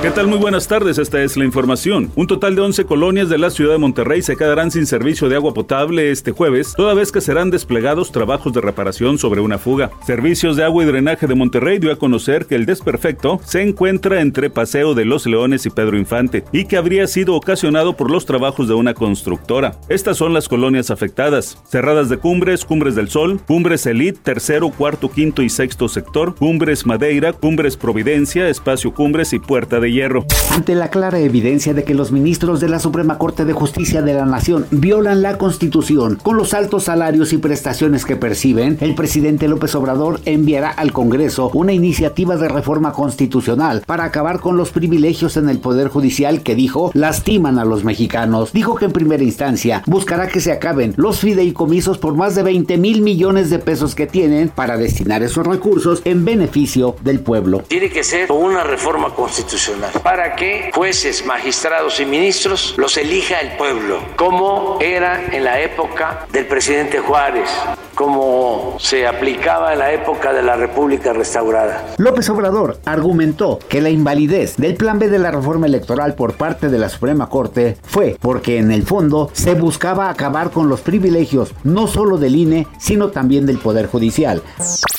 ¿Qué tal? Muy buenas tardes, esta es la información. Un total de 11 colonias de la ciudad de Monterrey se quedarán sin servicio de agua potable este jueves, toda vez que serán desplegados trabajos de reparación sobre una fuga. Servicios de agua y drenaje de Monterrey dio a conocer que el desperfecto se encuentra entre Paseo de los Leones y Pedro Infante y que habría sido ocasionado por los trabajos de una constructora. Estas son las colonias afectadas: Cerradas de Cumbres, Cumbres del Sol, Cumbres Elite, tercero, cuarto, quinto y sexto sector, Cumbres Madeira, Cumbres Providencia, Espacio Cumbres y Puerta de hierro. Ante la clara evidencia de que los ministros de la Suprema Corte de Justicia de la Nación violan la Constitución con los altos salarios y prestaciones que perciben, el presidente López Obrador enviará al Congreso una iniciativa de reforma constitucional para acabar con los privilegios en el Poder Judicial que dijo lastiman a los mexicanos. Dijo que en primera instancia buscará que se acaben los fideicomisos por más de 20 mil millones de pesos que tienen para destinar esos recursos en beneficio del pueblo. Tiene que ser una reforma constitucional para que jueces, magistrados y ministros los elija el pueblo, como era en la época del presidente Juárez, como se aplicaba en la época de la República restaurada. López Obrador argumentó que la invalidez del plan B de la reforma electoral por parte de la Suprema Corte fue porque en el fondo se buscaba acabar con los privilegios no solo del INE, sino también del Poder Judicial.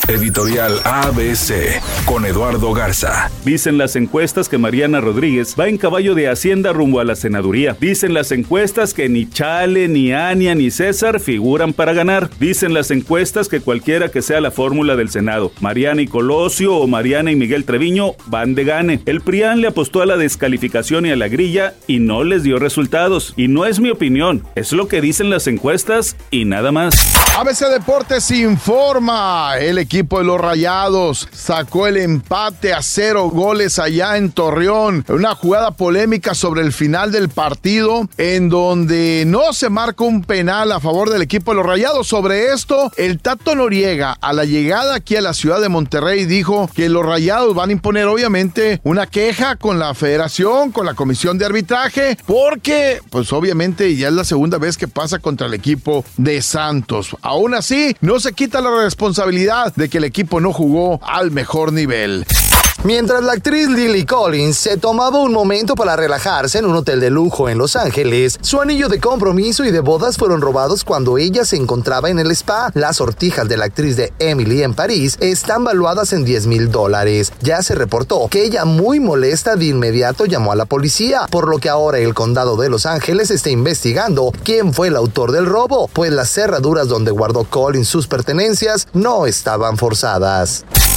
Editorial ABC con Eduardo Garza. Dicen las encuestas que Mariana Rodríguez va en caballo de Hacienda rumbo a la senaduría. Dicen las encuestas que ni Chale, ni Ania, ni César figuran para ganar. Dicen las encuestas que cualquiera que sea la fórmula del Senado, Mariana y Colosio o Mariana y Miguel Treviño van de gane. El PRIAN le apostó a la descalificación y a la grilla y no les dio resultados. Y no es mi opinión, es lo que dicen las encuestas y nada más. ABC Deportes informa. El equipo de los Rayados sacó el empate a cero goles allá en Torreón. Una jugada polémica sobre el final del partido en donde no se marca un penal a favor del equipo de los Rayados. Sobre esto, el Tato Noriega a la llegada aquí a la ciudad de Monterrey dijo que los Rayados van a imponer obviamente una queja con la federación, con la comisión de arbitraje, porque pues obviamente ya es la segunda vez que pasa contra el equipo de Santos. Aún así, no se quita la responsabilidad que el equipo no jugó al mejor nivel. Mientras la actriz Lily Collins se tomaba un momento para relajarse en un hotel de lujo en Los Ángeles, su anillo de compromiso y de bodas fueron robados cuando ella se encontraba en el spa. Las sortijas de la actriz de Emily en París están valuadas en 10 mil dólares. Ya se reportó que ella muy molesta de inmediato llamó a la policía, por lo que ahora el condado de Los Ángeles está investigando quién fue el autor del robo, pues las cerraduras donde guardó Collins sus pertenencias no estaban forzadas.